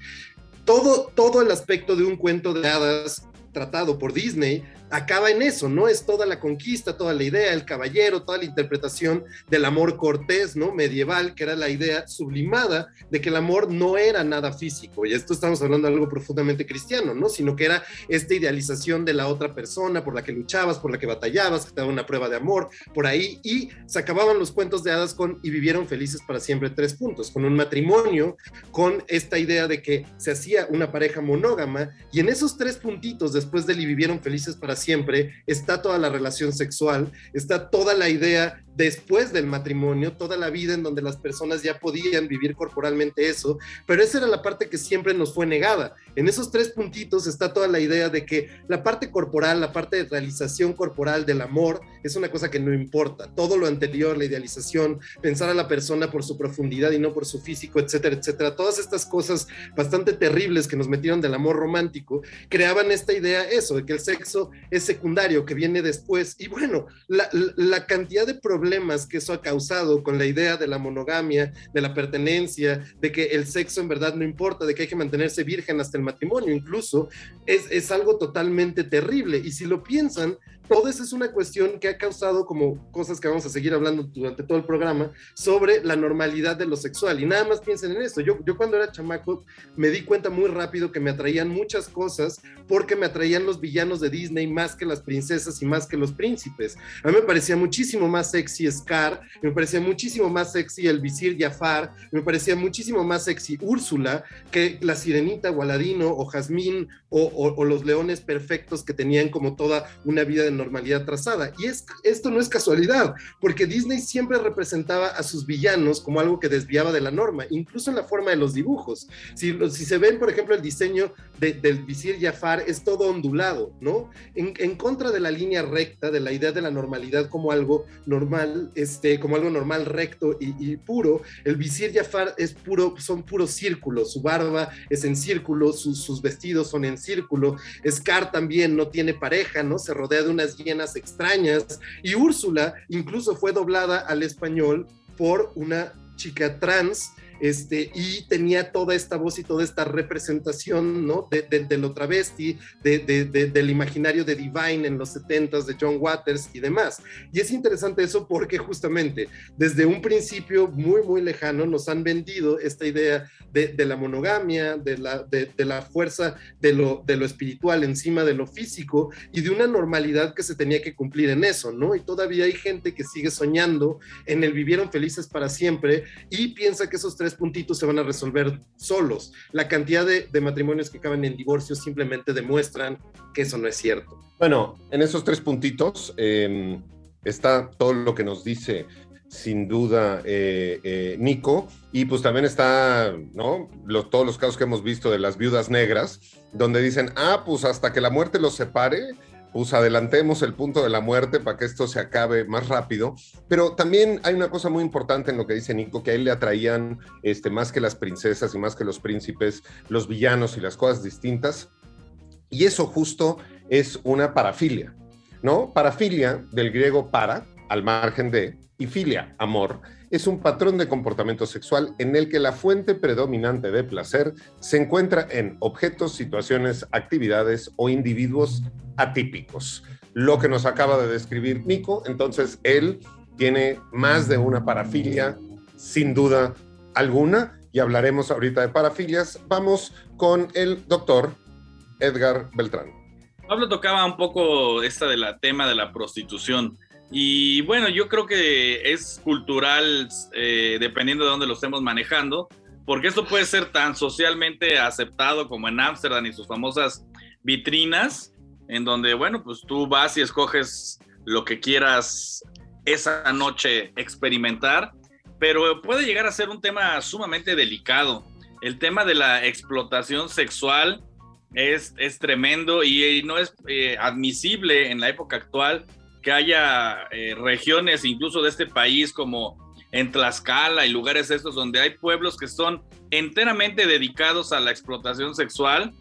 Todo, todo el aspecto de un cuento de hadas tratado por Disney acaba en eso, ¿no? Es toda la conquista, toda la idea, el caballero, toda la interpretación del amor cortés, ¿no? Medieval, que era la idea sublimada de que el amor no era nada físico. Y esto estamos hablando de algo profundamente cristiano, ¿no? Sino que era esta idealización de la otra persona por la que luchabas, por la que batallabas, que te daba una prueba de amor, por ahí. Y se acababan los cuentos de hadas con y vivieron felices para siempre tres puntos, con un matrimonio, con esta idea de que se hacía una pareja monógama. Y en esos tres puntitos, después del y vivieron felices para siempre, está toda la relación sexual, está toda la idea después del matrimonio, toda la vida en donde las personas ya podían vivir corporalmente eso, pero esa era la parte que siempre nos fue negada. En esos tres puntitos está toda la idea de que la parte corporal, la parte de realización corporal del amor, es una cosa que no importa. Todo lo anterior, la idealización, pensar a la persona por su profundidad y no por su físico, etcétera, etcétera, todas estas cosas bastante terribles que nos metieron del amor romántico, creaban esta idea, eso, de que el sexo es secundario, que viene después. Y bueno, la, cantidad de problemas problemas que eso ha causado con la idea de la monogamia, de la pertenencia, de que el sexo en verdad no importa, de que hay que mantenerse virgen hasta el matrimonio, incluso, es, es algo totalmente terrible. Y si lo piensan, todo eso es una cuestión que ha causado como cosas que vamos a seguir hablando durante todo el programa sobre la normalidad de lo sexual. Y nada más piensen en esto. Yo, yo cuando era chamaco me di cuenta muy rápido que me atraían muchas cosas porque me atraían los villanos de Disney más que las princesas y más que los príncipes. A mí me parecía muchísimo más sexy Scar, me parecía muchísimo más sexy el visir Jafar, me parecía muchísimo más sexy Úrsula que la sirenita o Aladino o Jazmín o, o, los leones perfectos que tenían como toda una vida de normalidad trazada. Y es, esto no es casualidad, porque Disney siempre representaba a sus villanos como algo que desviaba de la norma, incluso en la forma de los dibujos. Si, si se ven, por ejemplo, el diseño de, del visir Jafar es todo ondulado, ¿no? En, en, contra de la línea recta, de la idea de la normalidad como algo normal, este, como algo normal, recto y, y puro, el visir Jafar es puro, son puros círculos, su barba es en círculo, sus, sus vestidos son en círculo, Scar también no tiene pareja, ¿no? Se rodea de llenas extrañas. Y Úrsula incluso fue doblada al español por una chica trans este, y tenía toda esta voz y toda esta representación, ¿no? De, de, de lo travesti, de, del imaginario de Divine en los 70s, de John Waters y demás. Y es interesante eso porque justamente desde un principio muy, muy lejano nos han vendido esta idea de, la monogamia, de la, la fuerza de lo, de lo espiritual encima de lo físico y de una normalidad que se tenía que cumplir en eso, ¿no? Y todavía hay gente que sigue soñando en el vivieron felices para siempre y piensa que esos tres puntitos se van a resolver solos. La cantidad de, matrimonios que acaban en divorcio simplemente demuestran que eso no es cierto. Bueno, en esos tres puntitos eh, está todo lo que nos dice sin duda eh, eh, Nico y pues también está, ¿no? Los, todos los casos que hemos visto de las viudas negras, donde dicen, ah, pues hasta que la muerte los separe, pues adelantemos el punto de la muerte para que esto se acabe más rápido. Pero también hay una cosa muy importante en lo que dice Nico, que a él le atraían este, más que las princesas y más que los príncipes, los villanos y las cosas distintas. Y eso justo es una parafilia, ¿no? Parafilia del griego para, al margen de, y filia, amor, es un patrón de comportamiento sexual en el que la fuente predominante de placer se encuentra en objetos, situaciones, actividades o individuos atípicos. Lo que nos acaba de describir Nico, entonces él tiene más de una parafilia, sin duda alguna, y hablaremos ahorita de parafilias. Vamos con el doctor Edgar Beltrán. Pablo tocaba un poco esta de la tema de la prostitución. Y bueno, yo creo que es cultural eh, dependiendo de dónde lo estemos manejando, porque esto puede ser tan socialmente aceptado como en Ámsterdam y sus famosas vitrinas, en donde, bueno, pues tú vas y escoges lo que quieras esa noche experimentar, pero puede llegar a ser un tema sumamente delicado. El tema de la explotación sexual es, es tremendo y, no es eh, admisible en la época actual que haya eh, regiones incluso de este país como en Tlaxcala y lugares estos donde hay pueblos que son enteramente dedicados a la explotación sexual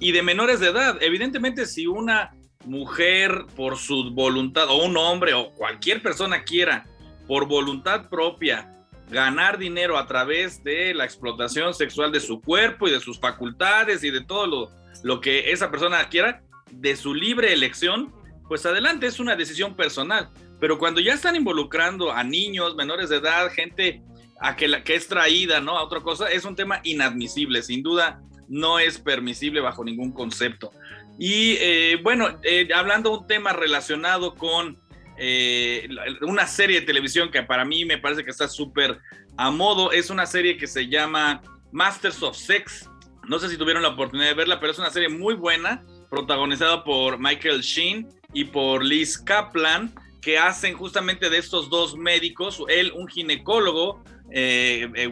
y de menores de edad. Evidentemente, si una mujer por su voluntad o un hombre o cualquier persona quiera por voluntad propia ganar dinero a través de la explotación sexual de su cuerpo y de sus facultades y de todo lo, lo que esa persona quiera, de su libre elección, pues adelante, es una decisión personal. Pero cuando ya están involucrando a niños, menores de edad, gente a que, la, que es traída, ¿no? A otra cosa, es un tema inadmisible, sin duda no es permisible bajo ningún concepto. Y eh, bueno, eh, hablando de un tema relacionado con eh, una serie de televisión que para mí me parece que está súper a modo, es una serie que se llama Masters of Sex. No sé si tuvieron la oportunidad de verla, pero es una serie muy buena, protagonizada por Michael Sheen y por Liz Kaplan, que hacen justamente de estos dos médicos, él un ginecólogo,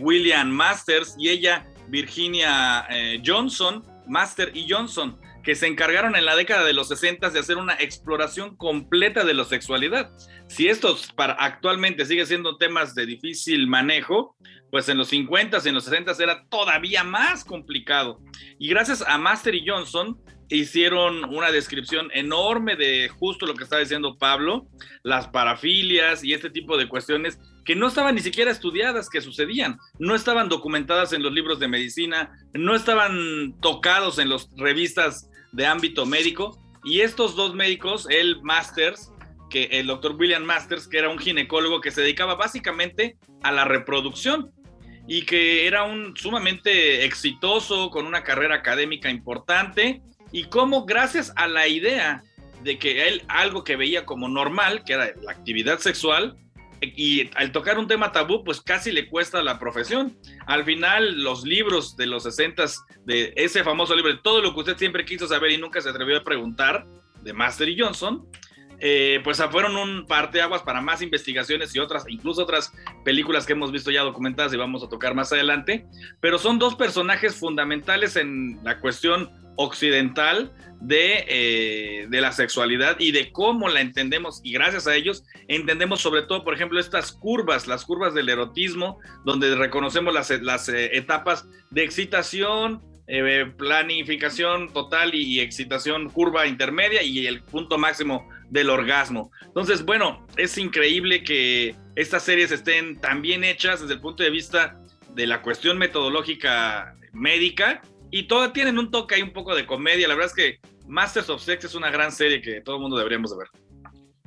William Masters, y ella Virginia eh, Johnson, Master y Johnson, que se encargaron en la década de los 60 de hacer una exploración completa de la sexualidad. Si estos para actualmente sigue siendo temas de difícil manejo, pues en los 50 y en los 60 era todavía más complicado. Y gracias a Master y Johnson, hicieron una descripción enorme de justo lo que está diciendo Pablo, las parafilias y este tipo de cuestiones que no estaban ni siquiera estudiadas, que sucedían, no estaban documentadas en los libros de medicina, no estaban tocados en las revistas de ámbito médico. Y estos dos médicos, el Masters, que el doctor William Masters, que era un ginecólogo que se dedicaba básicamente a la reproducción y que era un sumamente exitoso, con una carrera académica importante, y cómo gracias a la idea de que él algo que veía como normal, que era la actividad sexual, y al tocar un tema tabú, pues casi le cuesta la profesión. Al final, los libros de los 60 de ese famoso libro, todo lo que usted siempre quiso saber y nunca se atrevió a preguntar, de Master y Johnson, eh, pues fueron un parteaguas para más investigaciones y otras, incluso otras películas que hemos visto ya documentadas y vamos a tocar más adelante. Pero son dos personajes fundamentales en la cuestión occidental de, eh, de, la sexualidad y de cómo la entendemos y gracias a ellos entendemos sobre todo, por ejemplo, estas curvas, las curvas del erotismo, donde reconocemos las, las eh, etapas de excitación, eh, planificación total y, excitación curva intermedia y el punto máximo del orgasmo. Entonces, bueno, es increíble que estas series estén tan bien hechas desde el punto de vista de la cuestión metodológica médica y todas tienen un toque ahí un poco de comedia. La verdad es que Masters of Sex es una gran serie que todo el mundo deberíamos de ver.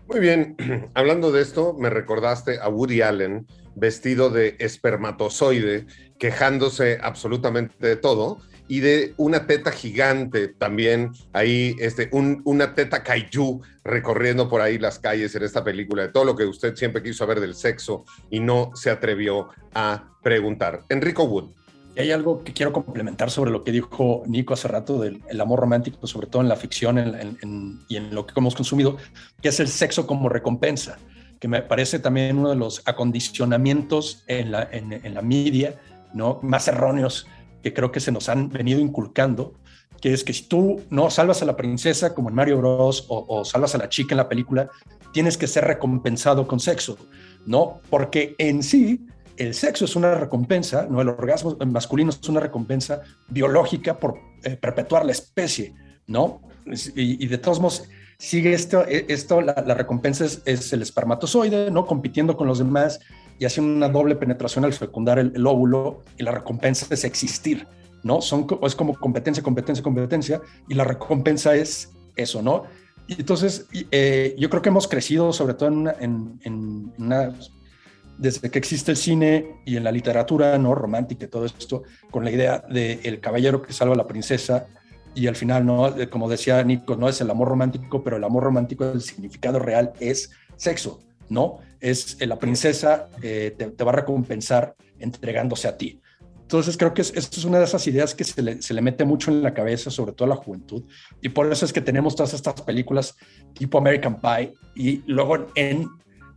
Muy bien, hablando de esto, me recordaste a Woody Allen vestido de espermatozoide, quejándose absolutamente de todo y de una teta gigante también, ahí este, una teta kaiju recorriendo por ahí las calles en esta película, de todo lo que usted siempre quiso saber del sexo y no se atrevió a preguntar. Enrico Wood hay algo que quiero complementar sobre lo que dijo Nico hace rato del amor romántico, sobre todo en la ficción y en lo que hemos consumido, que es el sexo como recompensa, que me parece también uno de los acondicionamientos en la, en, la media ¿no? más erróneos que creo que se nos han venido inculcando, que es que si tú no salvas a la princesa como en Mario Bros o, o salvas a la chica en la película, tienes que ser recompensado con sexo, ¿no? Porque en sí el sexo es una recompensa, ¿no? El orgasmo masculino es una recompensa biológica por eh, perpetuar la especie, ¿no? Y, de todos modos, sigue esto, e, esto la, recompensa es, el espermatozoide, ¿no? Compitiendo con los demás y haciendo una doble penetración al fecundar el, óvulo y la recompensa es existir, ¿no? Es como competencia, competencia, competencia y la recompensa es eso, ¿no? Y entonces, eh, yo creo que hemos crecido, sobre todo en una, en desde que existe el cine y en la literatura no romántica y todo esto, con la idea de el caballero que salva a la princesa y al final, no, como decía Nico, no es el amor romántico, pero el amor romántico, el significado real es sexo, ¿no? Es eh, la princesa eh, te, va a recompensar entregándose a ti. Entonces creo que esto es una de esas ideas que se le, se mete mucho en la cabeza, sobre todo a la juventud, y por eso es que tenemos todas estas películas tipo American Pie, y luego en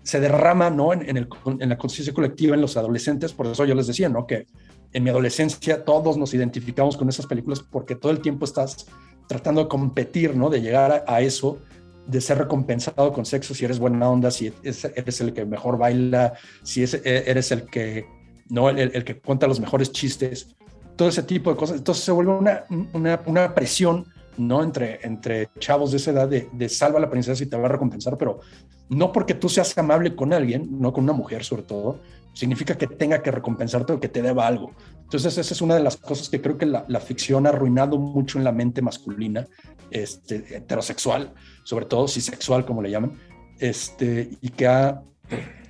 se derrama ¿no? En, la conciencia colectiva en los adolescentes, por eso yo les decía, ¿no? que en mi adolescencia todos nos identificamos con esas películas porque todo el tiempo estás tratando de competir, ¿no? de llegar a, eso, de ser recompensado con sexo, si eres buena onda, si eres el que mejor baila, si e, eres el que, ¿no? El, que cuenta los mejores chistes, todo ese tipo de cosas. Entonces se vuelve una, una, una presión ¿no? Entre, entre chavos de esa edad de, de, salva a la princesa y te va a recompensar, pero no porque tú seas amable con alguien, no con una mujer sobre todo, significa que tenga que recompensarte o que te deba algo. Entonces esa es una de las cosas que creo que la, ficción ha arruinado mucho en la mente masculina, este, heterosexual, sobre todo cisexual como le llaman, este, y que ha,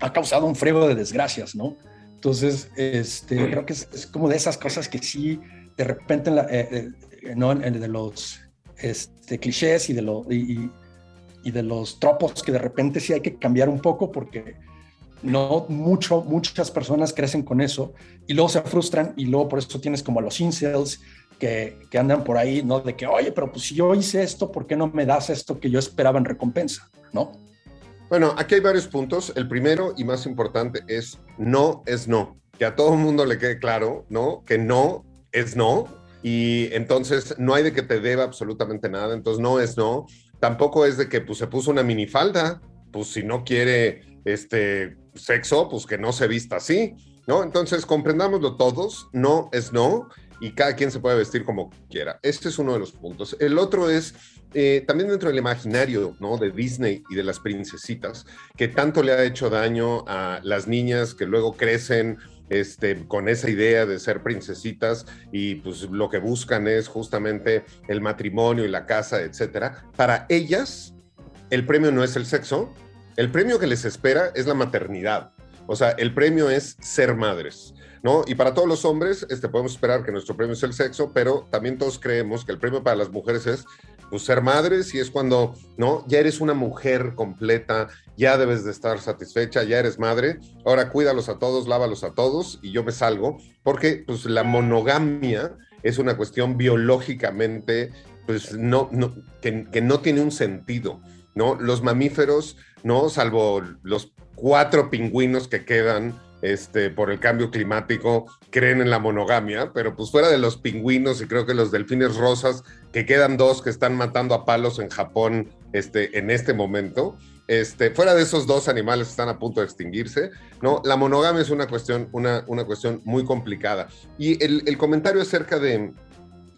ha causado un frego de desgracias, ¿no? Entonces, este, creo que es, como de esas cosas que sí, de repente, en la, eh, eh, ¿no? de los este, clichés y de, lo, y, de los tropos que de repente sí hay que cambiar un poco porque no mucho, muchas personas crecen con eso y luego se frustran y luego por eso tienes como a los incels que, que, andan por ahí, ¿no? De que, oye, pero pues si yo hice esto, ¿por qué no me das esto que yo esperaba en recompensa? ¿No? Bueno, aquí hay varios puntos. El primero y más importante es no es no. Que a todo el mundo le quede claro, ¿no? Que no es no y entonces no hay de que te deba absolutamente nada, entonces no es no, tampoco es de que pues se puso una minifalda, pues si no quiere este sexo, pues que no se vista así, ¿no? Entonces comprendámoslo todos, no es no, y cada quien se puede vestir como quiera. Este es uno de los puntos. El otro es eh, también dentro del imaginario ¿no? de Disney y de las princesitas, que tanto le ha hecho daño a las niñas que luego crecen este, con esa idea de ser princesitas y pues lo que buscan es justamente el matrimonio y la casa, etcétera. Para ellas, el premio no es el sexo, el premio que les espera es la maternidad. O sea, el premio es ser madres. ¿No? Y para todos los hombres, este, podemos esperar que nuestro premio es el sexo, pero también todos creemos que el premio para las mujeres es pues, ser madres y es cuando, ¿no? Ya eres una mujer completa, ya debes de estar satisfecha, ya eres madre, ahora cuídalos a todos, lávalos a todos y yo me salgo, porque pues la monogamia es una cuestión biológicamente, pues no, no que, que no tiene un sentido, ¿no? Los mamíferos, ¿no? Salvo los cuatro pingüinos que quedan este, por el cambio climático, creen en la monogamia, pero pues fuera de los pingüinos y creo que los delfines rosas, que quedan dos que están matando a palos en Japón este, en este momento, este, fuera de esos dos animales están a punto de extinguirse, ¿no? La monogamia es una cuestión, una, una cuestión muy complicada. Y el, el comentario acerca de,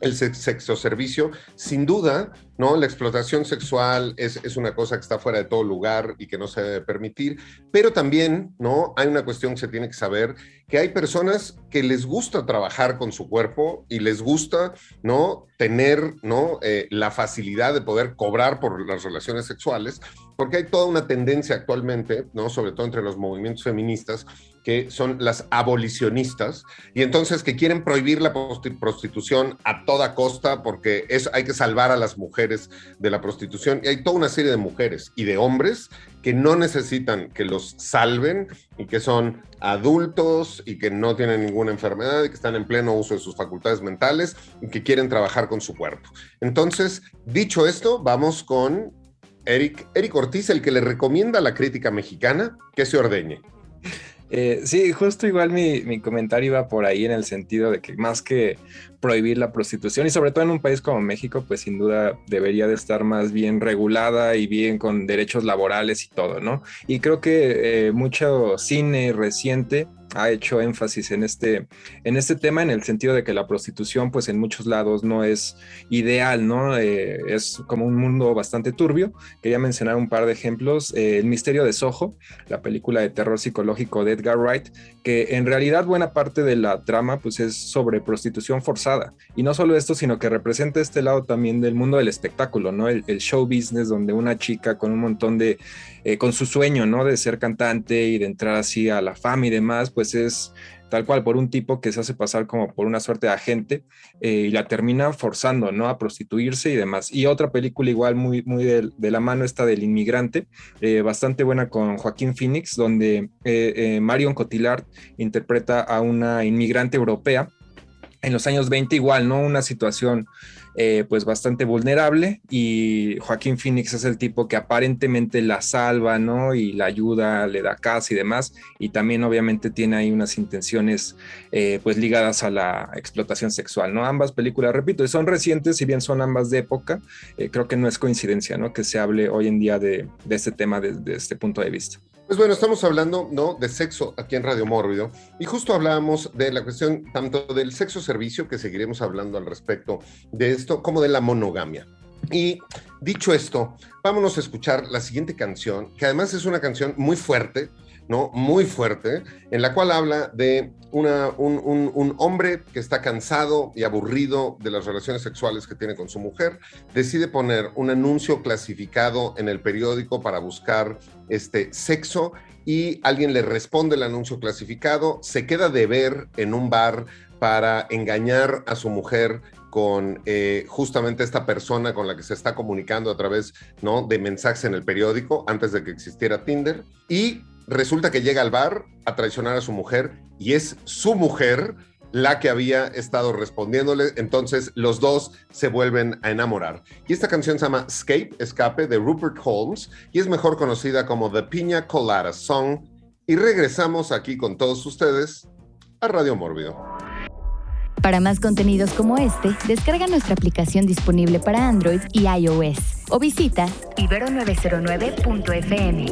el sexo servicio, sin duda, ¿no? La explotación sexual es, es, una cosa que está fuera de todo lugar y que no se debe permitir, pero también, ¿no? Hay una cuestión que se tiene que saber, que hay personas que les gusta trabajar con su cuerpo y les gusta, ¿no? Tener, ¿no? Eh, la facilidad de poder cobrar por las relaciones sexuales, porque hay toda una tendencia actualmente, ¿no? Sobre todo entre los movimientos feministas, que son las abolicionistas, y entonces que quieren prohibir la prostitución a toda costa porque es, hay que salvar a las mujeres de la prostitución. Y hay toda una serie de mujeres y de hombres que no necesitan que los salven y que son adultos y que no tienen ninguna enfermedad y que están en pleno uso de sus facultades mentales y que quieren trabajar con su cuerpo. Entonces, dicho esto, vamos con Eric, Eric Ortiz, el que le recomienda a la crítica mexicana que se ordeñe. Eh, sí, justo igual mi, mi, comentario iba por ahí en el sentido de que más que prohibir la prostitución y sobre todo en un país como México, pues sin duda debería de estar más bien regulada y bien con derechos laborales y todo, ¿no? Y creo que eh, mucho cine reciente ha hecho énfasis en este, en este tema, en el sentido de que la prostitución, pues en muchos lados no es ideal, ¿no? Eh, es como un mundo bastante turbio. Quería mencionar un par de ejemplos. Eh, el misterio de Soho, la película de terror psicológico de Edgar Wright, que en realidad buena parte de la trama, pues es sobre prostitución forzada. Y no solo esto, sino que representa este lado también del mundo del espectáculo, ¿no? El, el show business, donde una chica con un montón de eh, con su sueño, ¿no? De ser cantante y de entrar así a la fama y demás, pues es tal cual por un tipo que se hace pasar como por una suerte de agente eh, y la termina forzando, ¿no? A prostituirse y demás. Y otra película igual muy, muy de, de la mano está del inmigrante, eh, bastante buena con Joaquín Phoenix, donde eh, Marion Cotillard interpreta a una inmigrante europea en los años 20 igual, ¿no? Una situación eh, pues bastante vulnerable y Joaquín Phoenix es el tipo que aparentemente la salva, ¿no? Y la ayuda, le da casa y demás, y también obviamente tiene ahí unas intenciones eh, pues ligadas a la explotación sexual, ¿no? Ambas películas, repito, son recientes, si bien son ambas de época, eh, creo que no es coincidencia, ¿no? Que se hable hoy en día de, de este tema desde este punto de vista. Pues bueno, estamos hablando ¿no? de sexo aquí en Radio Mórbido y justo hablábamos de la cuestión tanto del sexo servicio, que seguiremos hablando al respecto de esto, como de la monogamia. Y dicho esto, vámonos a escuchar la siguiente canción, que además es una canción muy fuerte, ¿no? Muy fuerte, en la cual habla de un, un, un, hombre que está cansado y aburrido de las relaciones sexuales que tiene con su mujer, decide poner un anuncio clasificado en el periódico para buscar este sexo y alguien le responde el anuncio clasificado, se queda de ver en un bar para engañar a su mujer con eh, justamente esta persona con la que se está comunicando a través ¿no? de mensajes en el periódico antes de que existiera Tinder y resulta que llega al bar a traicionar a su mujer y es su mujer la que había estado respondiéndole, entonces los dos se vuelven a enamorar. Y esta canción se llama Escape, Escape, de Rupert Holmes, y es mejor conocida como The Piña Colada Song. Y regresamos aquí con todos ustedes a Radio Mórbido. Para más contenidos como este, descarga nuestra aplicación disponible para Android y iOS o visita ibero909.fm.